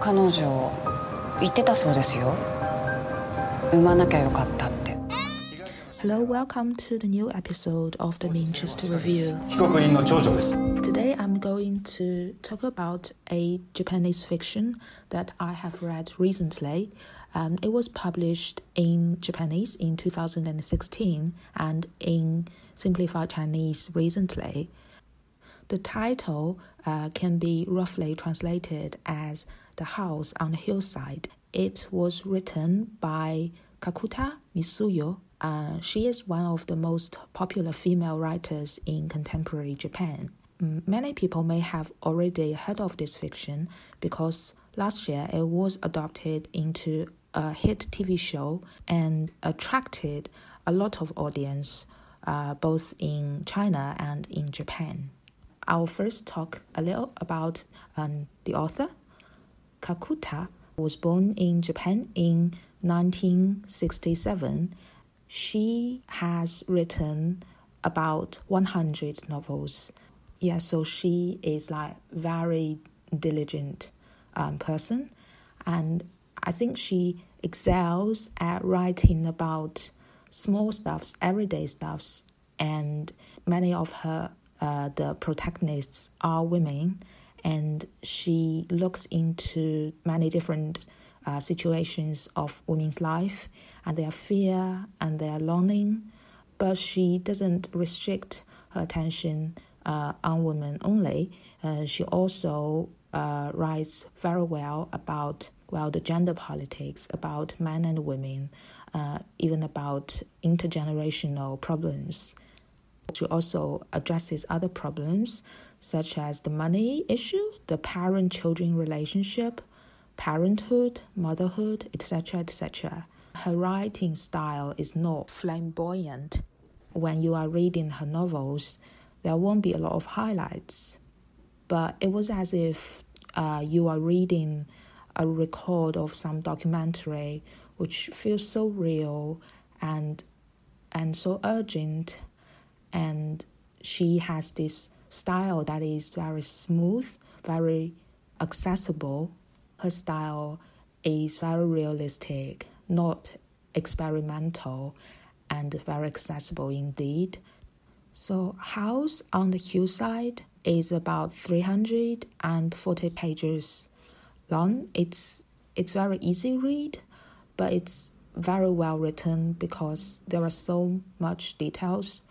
彼女言ってたそうですよ産まなきゃよかったって Hello, welcome to the new episode of the Manchester Review. 被告人の長女です Today I'm going to talk about a Japanese fiction that I have read recently. Um, it was published in Japanese in 2016 and in Simplified Chinese recently. The title uh, can be roughly translated as The House on the Hillside. It was written by Kakuta Mitsuyo. Uh, she is one of the most popular female writers in contemporary Japan. Many people may have already heard of this fiction because last year it was adopted into a hit TV show and attracted a lot of audience uh, both in China and in Japan. I'll first talk a little about um, the author. Kakuta was born in Japan in 1967. She has written about 100 novels. Yeah, so she is like very diligent um, person, and I think she excels at writing about small stuffs, everyday stuffs, and many of her uh, the protagonists are women, and she looks into many different uh, situations of women's life and their fear and their longing, but she doesn't restrict her attention uh, on women only. Uh, she also uh, writes very well about well the gender politics, about men and women, uh, even about intergenerational problems. She also addresses other problems such as the money issue, the parent children relationship, parenthood, motherhood, etc. etc. Her writing style is not flamboyant. When you are reading her novels, there won't be a lot of highlights, but it was as if uh, you are reading a record of some documentary which feels so real and and so urgent and she has this style that is very smooth, very accessible. Her style is very realistic, not experimental, and very accessible indeed. So, House on the Hillside is about 340 pages long. It's it's very easy read, but it's very well written because there are so much details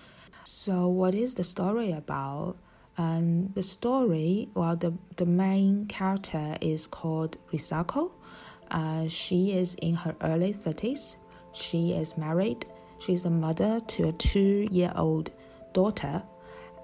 so, what is the story about? Um, the story, well, the, the main character is called Risako. Uh, she is in her early 30s. She is married. She's a mother to a two year old daughter.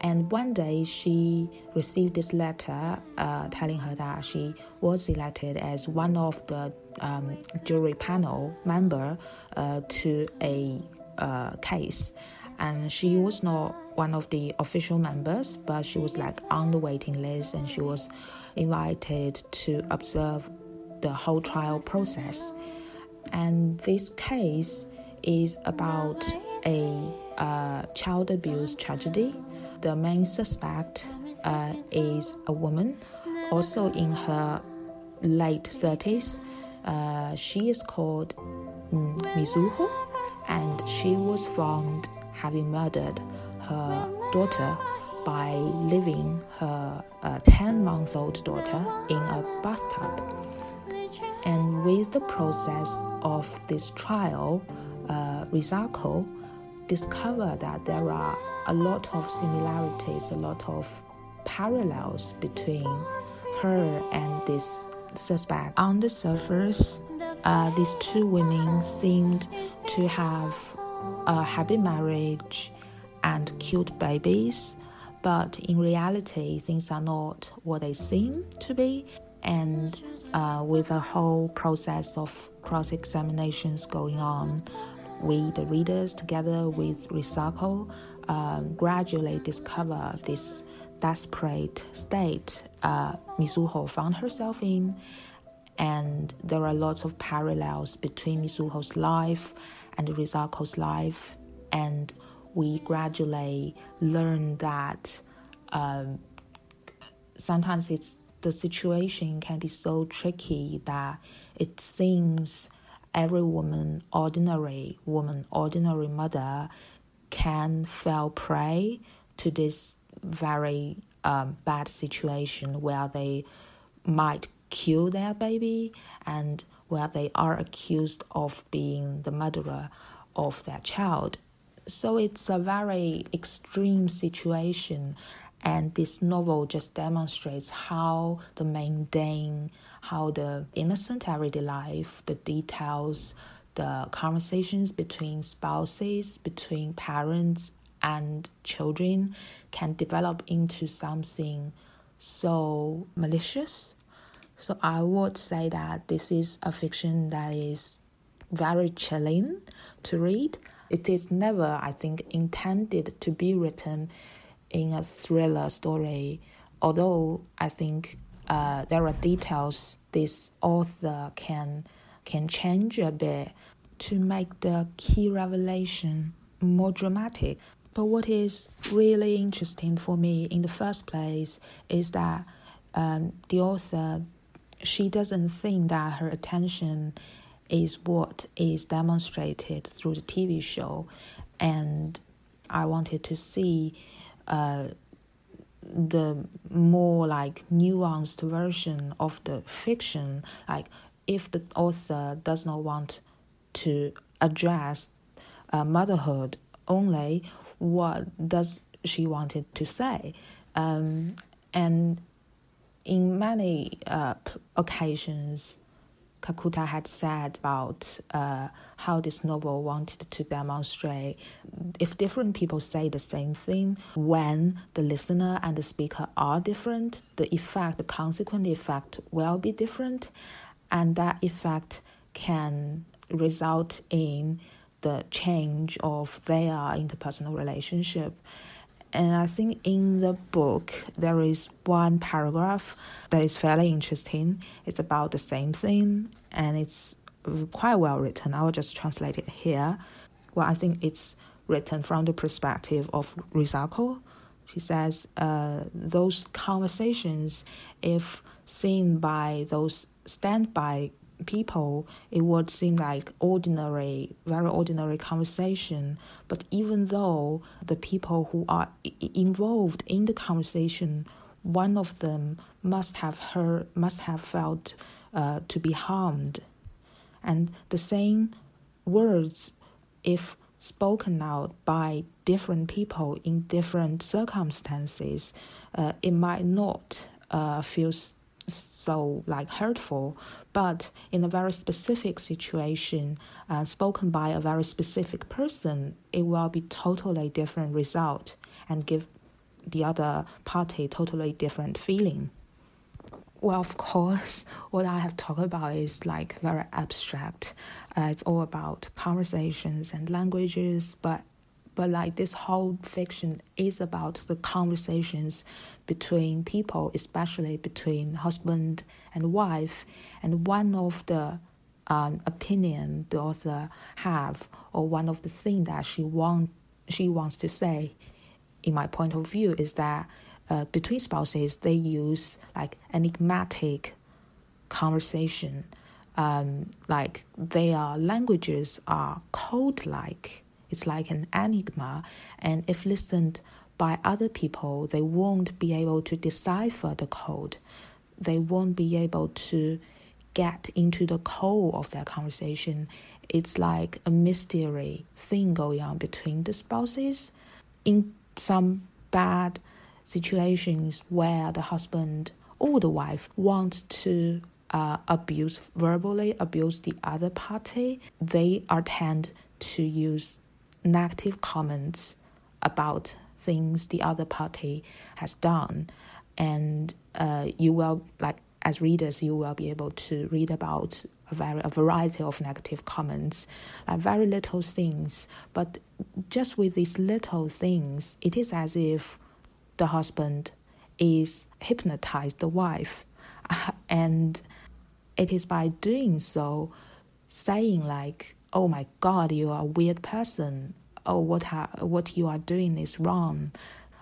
And one day she received this letter uh, telling her that she was elected as one of the um, jury panel member uh, to a uh, case and she was not one of the official members, but she was like on the waiting list, and she was invited to observe the whole trial process. And this case is about a uh, child abuse tragedy. The main suspect uh, is a woman, also in her late 30s. Uh, she is called mm, Mizuho, and she was found having murdered her daughter by leaving her 10 month old daughter in a bathtub. And with the process of this trial, uh, Risako discovered that there are a lot of similarities, a lot of parallels between her and this suspect. On the surface, uh, these two women seemed to have a happy marriage and cute babies, but in reality, things are not what they seem to be. And uh, with a whole process of cross examinations going on, we, the readers, together with Risako, um, gradually discover this desperate state uh, Mizuho found herself in. And there are lots of parallels between Mizuho's life and Risako's life. And we gradually learn that um, sometimes it's the situation can be so tricky that it seems every woman, ordinary woman, ordinary mother, can fall prey to this very um, bad situation where they might kill their baby and where they are accused of being the murderer of their child. So it's a very extreme situation, and this novel just demonstrates how the mundane, how the innocent everyday life, the details, the conversations between spouses, between parents and children can develop into something so malicious. So I would say that this is a fiction that is very chilling to read. It is never, I think, intended to be written in a thriller story, although I think uh, there are details this author can can change a bit to make the key revelation more dramatic. But what is really interesting for me in the first place is that um, the author she doesn't think that her attention is what is demonstrated through the TV show, and I wanted to see uh, the more like nuanced version of the fiction. Like if the author does not want to address uh, motherhood only, what does she wanted to say? Um, and in many uh, occasions, Kakuta had said about uh, how this novel wanted to demonstrate if different people say the same thing, when the listener and the speaker are different, the effect, the consequent effect will be different, and that effect can result in the change of their interpersonal relationship. And I think in the book, there is one paragraph that is fairly interesting. It's about the same thing and it's quite well written. I will just translate it here. Well, I think it's written from the perspective of Risako. She says uh, those conversations, if seen by those standby people, it would seem like ordinary, very ordinary conversation. But even though the people who are involved in the conversation, one of them must have heard, must have felt uh, to be harmed, and the same words, if spoken out by different people in different circumstances, uh, it might not uh, feel so like hurtful, but in a very specific situation, uh, spoken by a very specific person, it will be totally different result and give the other party totally different feeling. Well, of course, what I have talked about is like very abstract. Uh, it's all about conversations and languages, but but like this whole fiction is about the conversations between people, especially between husband and wife. And one of the um, opinion the author have, or one of the things that she want she wants to say, in my point of view, is that uh, between spouses they use like enigmatic conversation, um, like their languages are code like it's like an enigma, and if listened by other people, they won't be able to decipher the code. They won't be able to get into the core of that conversation. It's like a mystery thing going on between the spouses. In some bad situations where the husband or the wife wants to uh, abuse verbally abuse the other party, they are tend to use negative comments about things the other party has done, and uh, you will like as readers you will be able to read about a very a variety of negative comments, like very little things, but just with these little things, it is as if the husband is hypnotized the wife, and it is by doing so, saying like oh my god you are a weird person. Oh what ha- what you are doing is wrong.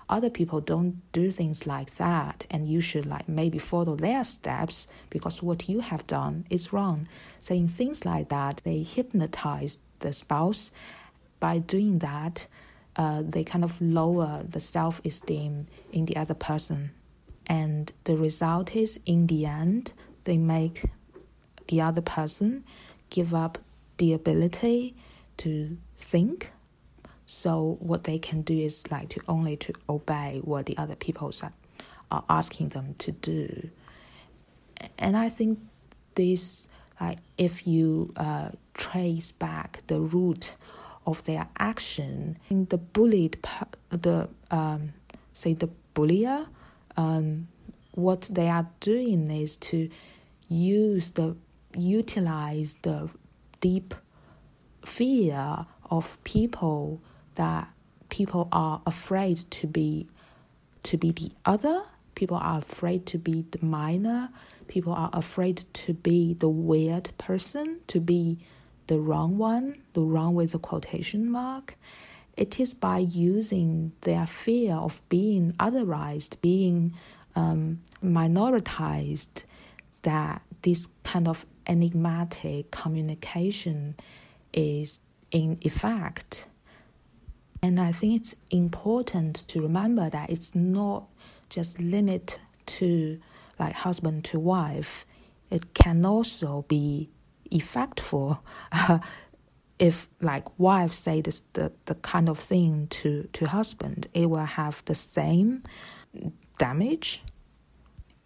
Other people don't do things like that and you should like maybe follow their steps because what you have done is wrong. Saying things like that they hypnotize the spouse. By doing that uh, they kind of lower the self-esteem in the other person. And the result is in the end they make the other person give up the ability to think so what they can do is like to only to obey what the other people are, are asking them to do. And I think this, like, if you uh, trace back the root of their action, the bullied, the um, say the bullier, um, what they are doing is to use the utilize the deep fear of people that people are afraid to be to be the other people are afraid to be the minor people are afraid to be the weird person to be the wrong one the wrong with a quotation mark. It is by using their fear of being otherized being um, minoritized that this kind of enigmatic communication is in effect and I think it's important to remember that it's not just limit to like husband to wife. It can also be effectful uh, if like wife say this the, the kind of thing to, to husband, it will have the same damage.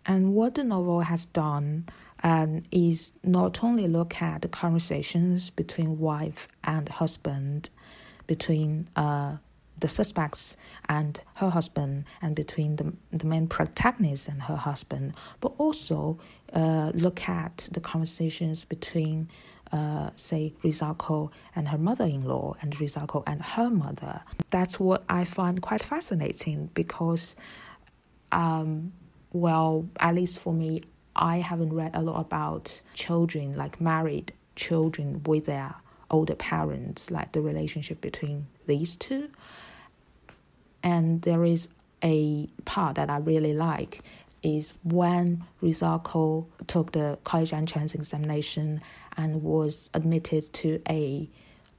And what the novel has done um, is not only look at the conversations between wife and husband, between uh, the suspects and her husband, and between the, the main protagonist and her husband, but also uh, look at the conversations between, uh, say, Risako and her mother in law, and Risako and her mother. That's what I find quite fascinating because, um, well, at least for me, I haven't read a lot about children, like married children with their older parents, like the relationship between these two. And there is a part that I really like is when Risako took the college entrance examination and was admitted to a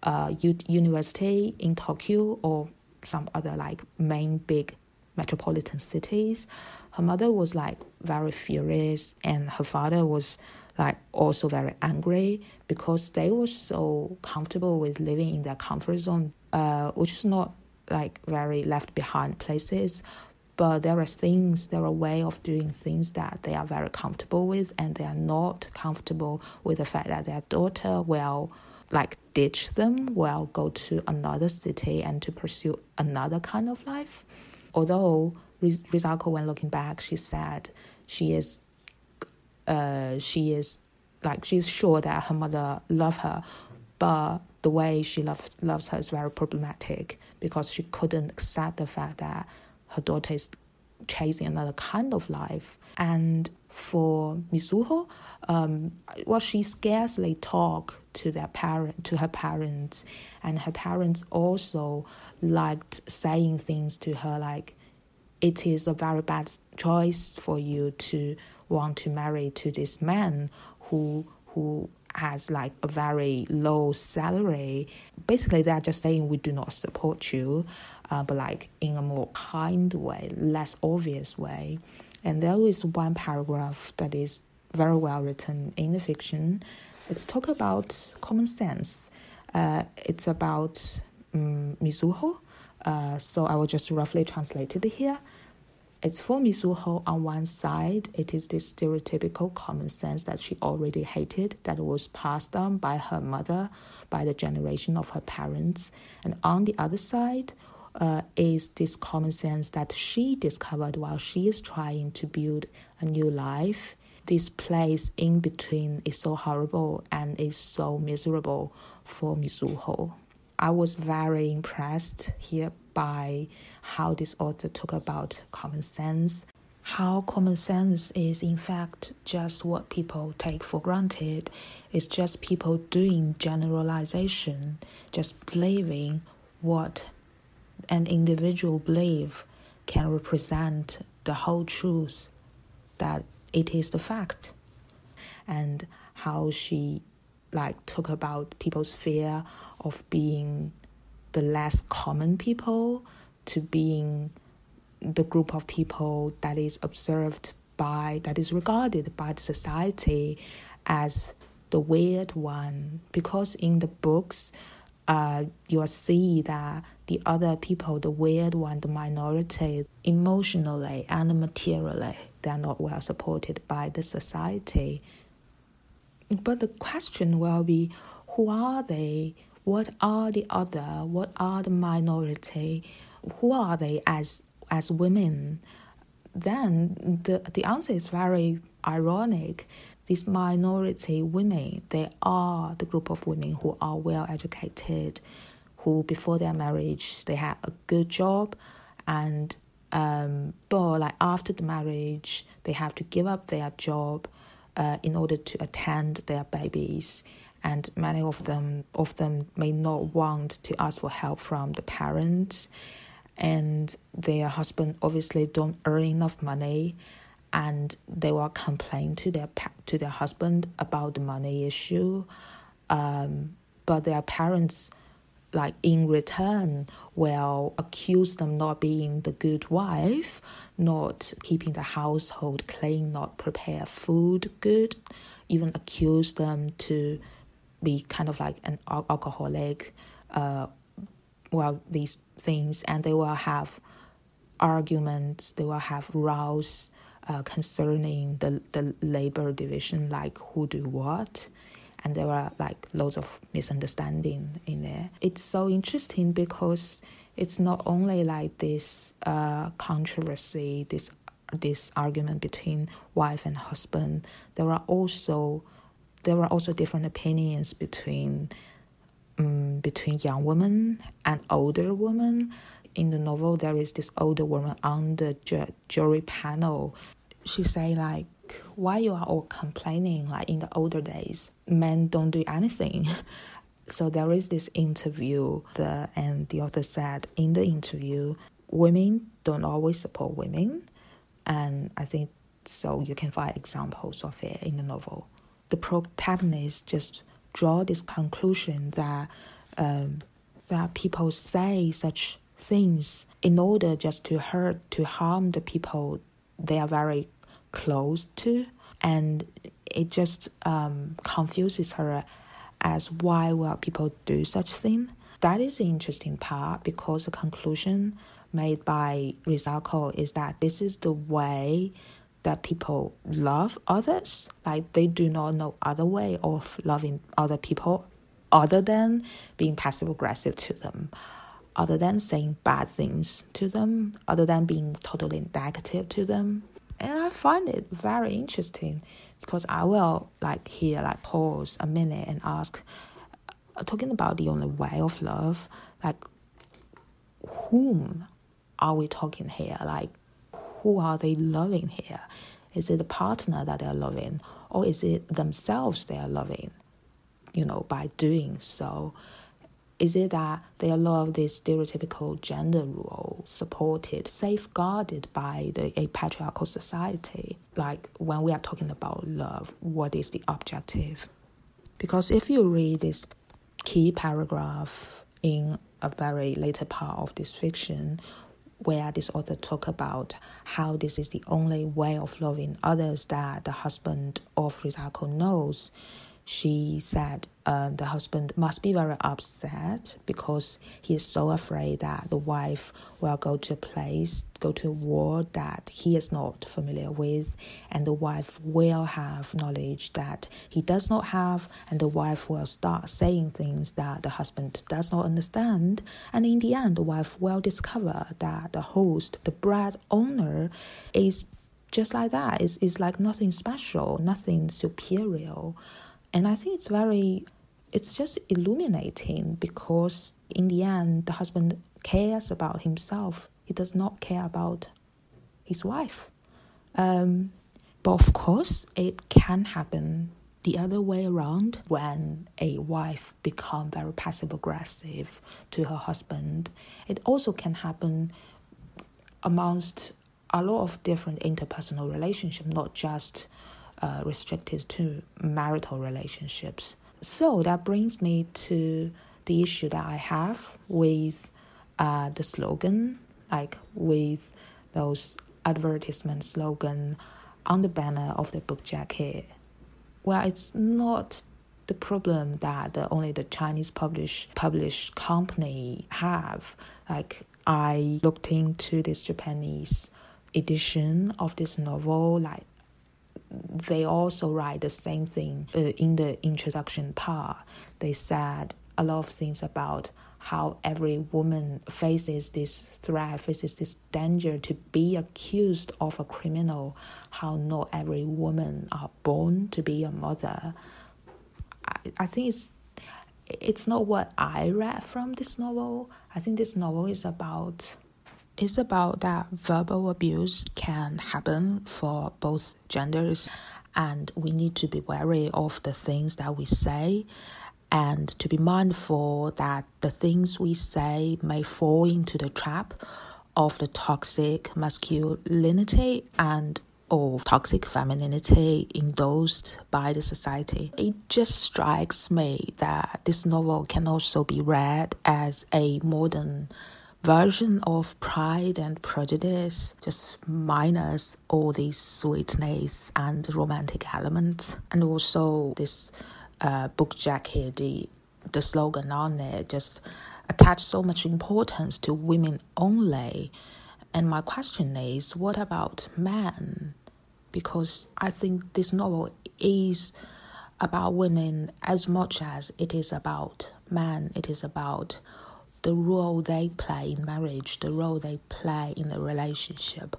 uh, university in Tokyo or some other like main big metropolitan cities. Her mother was like very furious, and her father was like also very angry because they were so comfortable with living in their comfort zone, uh, which is not like very left behind places. But there are things, there are way of doing things that they are very comfortable with, and they are not comfortable with the fact that their daughter will like ditch them, will go to another city and to pursue another kind of life. Although Risako, when looking back, she said she is uh, she is like she's sure that her mother love her, but the way she love, loves her is very problematic because she couldn't accept the fact that her daughter is chasing another kind of life. And for Mizuho, um, well, she scarcely talk to their parent, to her parents, and her parents also liked saying things to her like, "It is a very bad choice for you to want to marry to this man who who has like a very low salary. Basically, they're just saying we do not support you, uh, but like in a more kind way, less obvious way. And there is one paragraph that is very well written in the fiction. It's talk about common sense. Uh, it's about um, Mizuho. Uh, so I will just roughly translate it here. It's for Mizuho on one side, it is this stereotypical common sense that she already hated that was passed on by her mother, by the generation of her parents. And on the other side, uh, is this common sense that she discovered while she is trying to build a new life. This place in between is so horrible and is so miserable for Mizuho. I was very impressed here by how this author talked about common sense, how common sense is in fact just what people take for granted. It's just people doing generalization, just believing what an individual believe can represent the whole truth that it is the fact and how she like talk about people's fear of being the less common people to being the group of people that is observed by that is regarded by the society as the weird one. Because in the books uh, you'll see that the other people the weird one the minority emotionally and materially they're not well supported by the society but the question will be who are they? What are the other? What are the minority? Who are they as as women? Then the the answer is very ironic. These minority women they are the group of women who are well educated who before their marriage they had a good job and um, but like after the marriage they have to give up their job uh, in order to attend their babies. And many of them of them may not want to ask for help from the parents. And their husband obviously don't earn enough money. And they will complain to their to their husband about the money issue. Um, but their parents like in return will accuse them not being the good wife not keeping the household clean not prepare food good even accuse them to be kind of like an alcoholic, uh, well, these things, and they will have arguments, they will have rows uh, concerning the, the labor division, like who do what. And there are like loads of misunderstanding in there. It's so interesting because it's not only like this uh, controversy, this this argument between wife and husband. There are also there were also different opinions between um, between young women and older women. In the novel, there is this older woman on the ju- jury panel. She say like, "Why you are all complaining? Like in the older days, men don't do anything." so there is this interview, the, and the author said in the interview, women don't always support women, and I think so. You can find examples of it in the novel the protagonist just draw this conclusion that um, that people say such things in order just to hurt to harm the people they are very close to and it just um, confuses her as why will people do such thing. That is the interesting part because the conclusion made by Risako is that this is the way that people love others. Like they do not know other way of loving other people other than being passive aggressive to them other than saying bad things to them other than being totally negative to them and i find it very interesting because i will like here like pause a minute and ask uh, talking about the only way of love like whom are we talking here like who are they loving here? Is it the partner that they're loving, or is it themselves they are loving? You know, by doing so, is it that they love these stereotypical gender role supported, safeguarded by the a patriarchal society? Like when we are talking about love, what is the objective? Because if you read this key paragraph in a very later part of this fiction, where this author talk about how this is the only way of loving others that the husband of Risako knows she said uh, the husband must be very upset because he is so afraid that the wife will go to a place, go to a war that he is not familiar with, and the wife will have knowledge that he does not have, and the wife will start saying things that the husband does not understand, and in the end, the wife will discover that the host, the bread owner, is just like that. It's like nothing special, nothing superior. And I think it's very, it's just illuminating because in the end, the husband cares about himself. He does not care about his wife. Um, but of course, it can happen the other way around when a wife become very passive aggressive to her husband. It also can happen amongst a lot of different interpersonal relationships, not just uh, restricted to marital relationships. So that brings me to the issue that I have with uh, the slogan, like with those advertisement slogan on the banner of the book jacket. Well, it's not the problem that only the Chinese publish publish company have. Like I looked into this Japanese edition of this novel, like they also write the same thing uh, in the introduction part. They said a lot of things about how every woman faces this threat, faces this danger to be accused of a criminal, how not every woman are born to be a mother. I, I think it's it's not what I read from this novel. I think this novel is about it's about that verbal abuse can happen for both genders and we need to be wary of the things that we say and to be mindful that the things we say may fall into the trap of the toxic masculinity and or toxic femininity endorsed by the society. It just strikes me that this novel can also be read as a modern version of Pride and Prejudice, just minus all these sweetness and romantic elements, and also this uh, book jacket, the the slogan on it just attach so much importance to women only. And my question is, what about men? Because I think this novel is about women as much as it is about men. It is about the role they play in marriage, the role they play in the relationship,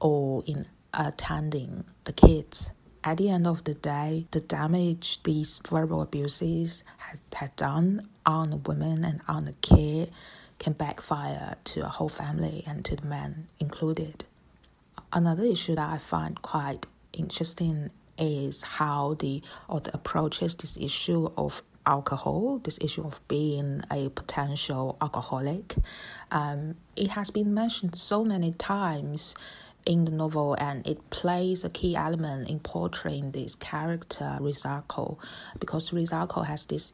or in attending the kids at the end of the day, the damage these verbal abuses had, had done on the women and on the kid can backfire to a whole family and to the man included. Another issue that I find quite interesting is how the or the approaches this issue of alcohol, this issue of being a potential alcoholic. Um, it has been mentioned so many times in the novel, and it plays a key element in portraying this character Risako, because Risako has this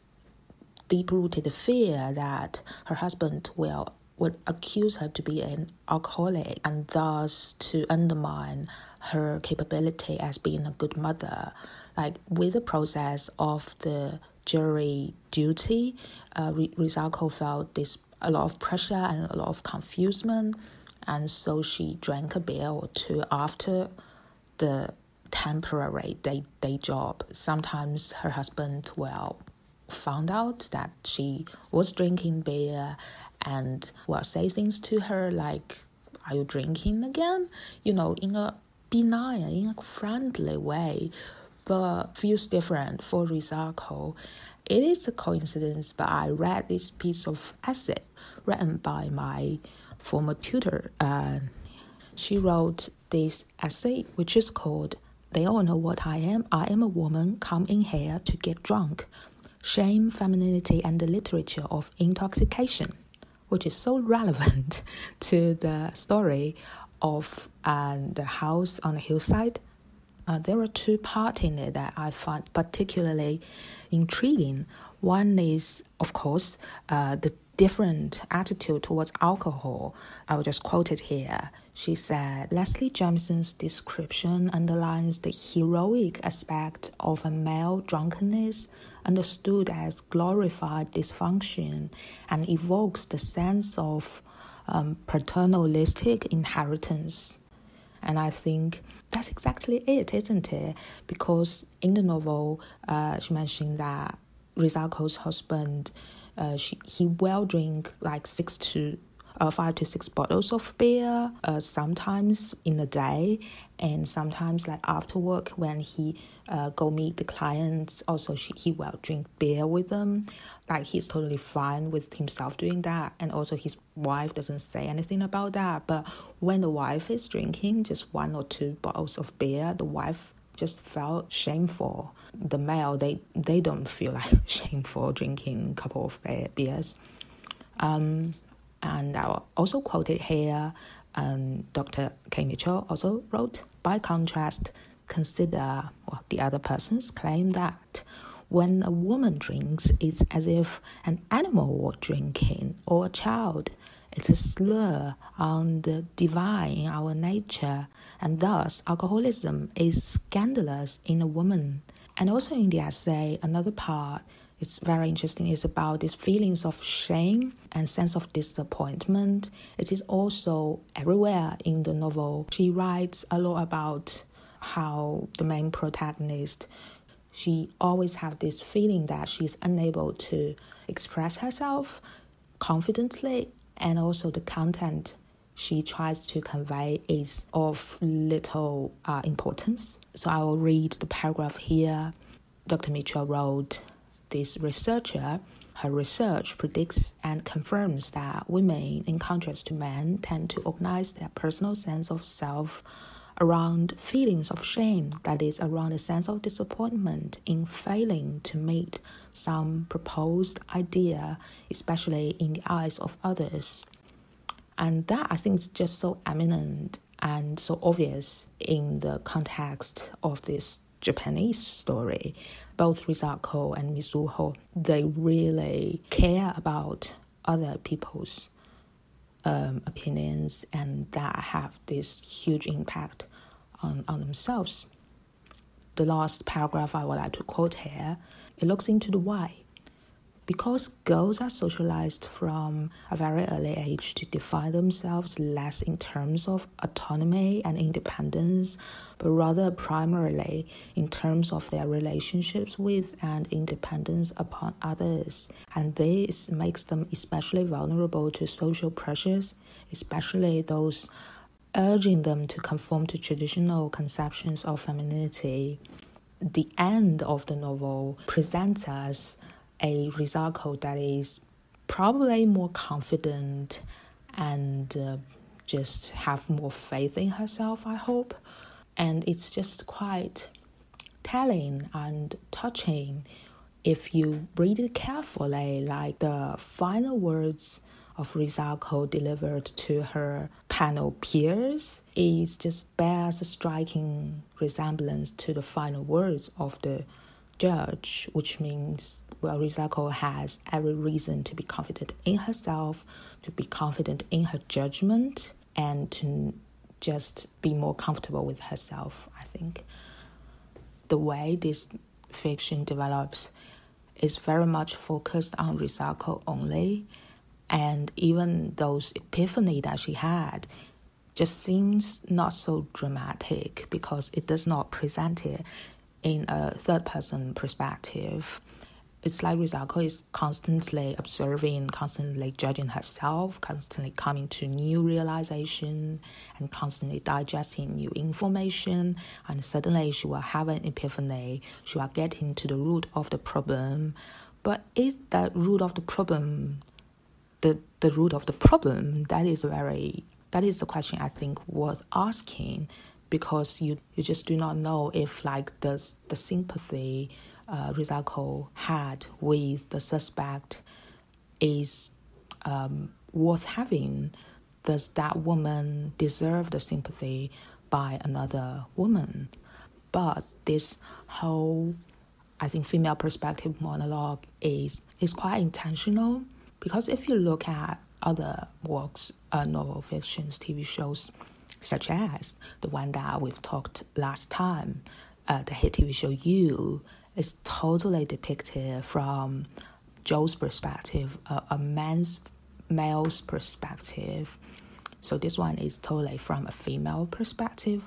deep-rooted fear that her husband will would accuse her to be an alcoholic and thus to undermine her capability as being a good mother. Like with the process of the jury duty, uh, Risako felt this a lot of pressure and a lot of confusion and so she drank a beer or two after the temporary day, day job. Sometimes her husband well found out that she was drinking beer and will say things to her like, Are you drinking again? You know, in a benign, in a friendly way, but feels different for Risako. It is a coincidence, but I read this piece of essay written by my former tutor. Uh, she wrote this essay, which is called They All Know What I Am. I Am a Woman, Come in Here to Get Drunk. Shame, Femininity, and the Literature of Intoxication, which is so relevant to the story of uh, the house on the hillside. Uh, there are two parts in it that I find particularly intriguing. One is, of course, uh, the different attitude towards alcohol. I will just quote it here. She said Leslie Jamison's description underlines the heroic aspect of a male drunkenness understood as glorified dysfunction and evokes the sense of um, paternalistic inheritance. And I think that's exactly it, isn't it? Because in the novel, uh, she mentioned that Risako's husband uh, she, he will drink like six to uh, five to six bottles of beer, uh, sometimes in a day, and sometimes like after work when he uh, go meet the clients. Also, she, he will drink beer with them. Like he's totally fine with himself doing that, and also his wife doesn't say anything about that. But when the wife is drinking just one or two bottles of beer, the wife just felt shameful. The male, they, they don't feel like shameful drinking a couple of beers. Um, and I also quoted here And Dr. K. Mitchell also wrote, by contrast, consider well, the other person's claim that when a woman drinks, it's as if an animal were drinking or a child. It's a slur on the divine in our nature, and thus alcoholism is scandalous in a woman. And also in the essay, another part it's very interesting is about these feelings of shame and sense of disappointment. It is also everywhere in the novel. She writes a lot about how the main protagonist she always have this feeling that she's unable to express herself confidently and also the content she tries to convey is of little uh, importance. So I will read the paragraph here. Dr. Mitchell wrote, This researcher, her research predicts and confirms that women, in contrast to men, tend to organize their personal sense of self around feelings of shame, that is, around a sense of disappointment in failing to meet some proposed idea, especially in the eyes of others. And that I think is just so eminent and so obvious in the context of this Japanese story. Both Risako and Mizuho, they really care about other people's um, opinions and that have this huge impact on, on themselves. The last paragraph I would like to quote here, it looks into the why. Because girls are socialized from a very early age to define themselves less in terms of autonomy and independence, but rather primarily in terms of their relationships with and independence upon others. And this makes them especially vulnerable to social pressures, especially those urging them to conform to traditional conceptions of femininity. The end of the novel presents us a Risako that is probably more confident and uh, just have more faith in herself, I hope. And it's just quite telling and touching if you read it carefully, like the final words of Risako delivered to her panel peers is just bears a striking resemblance to the final words of the judge, which means well, Risako has every reason to be confident in herself, to be confident in her judgment, and to just be more comfortable with herself, I think. The way this fiction develops is very much focused on Risako only, and even those epiphany that she had just seems not so dramatic because it does not present it in a third person perspective it's like Risako is constantly observing, constantly judging herself, constantly coming to new realization, and constantly digesting new information. And suddenly she will have an epiphany. She will get into the root of the problem. But is that root of the problem the the root of the problem? That is very that is the question I think worth asking because you you just do not know if like the the sympathy uh, Risako had with the suspect is um, worth having. Does that woman deserve the sympathy by another woman? But this whole, I think, female perspective monologue is is quite intentional because if you look at other works, uh, novel fictions, TV shows, such as the one that we've talked last time, uh, the hit TV show You, is totally depicted from Joe's perspective, a, a man's male's perspective. So this one is totally from a female perspective.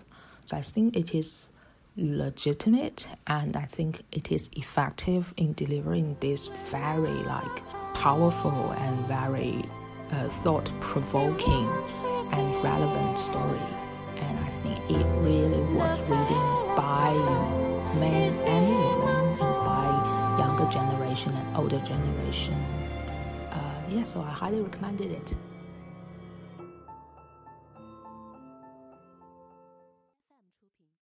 So I think it is legitimate and I think it is effective in delivering this very like powerful and very uh, thought provoking and relevant story. And I think it really worth reading by men and women and by younger generation and older generation. Uh, yeah, so I highly recommended it.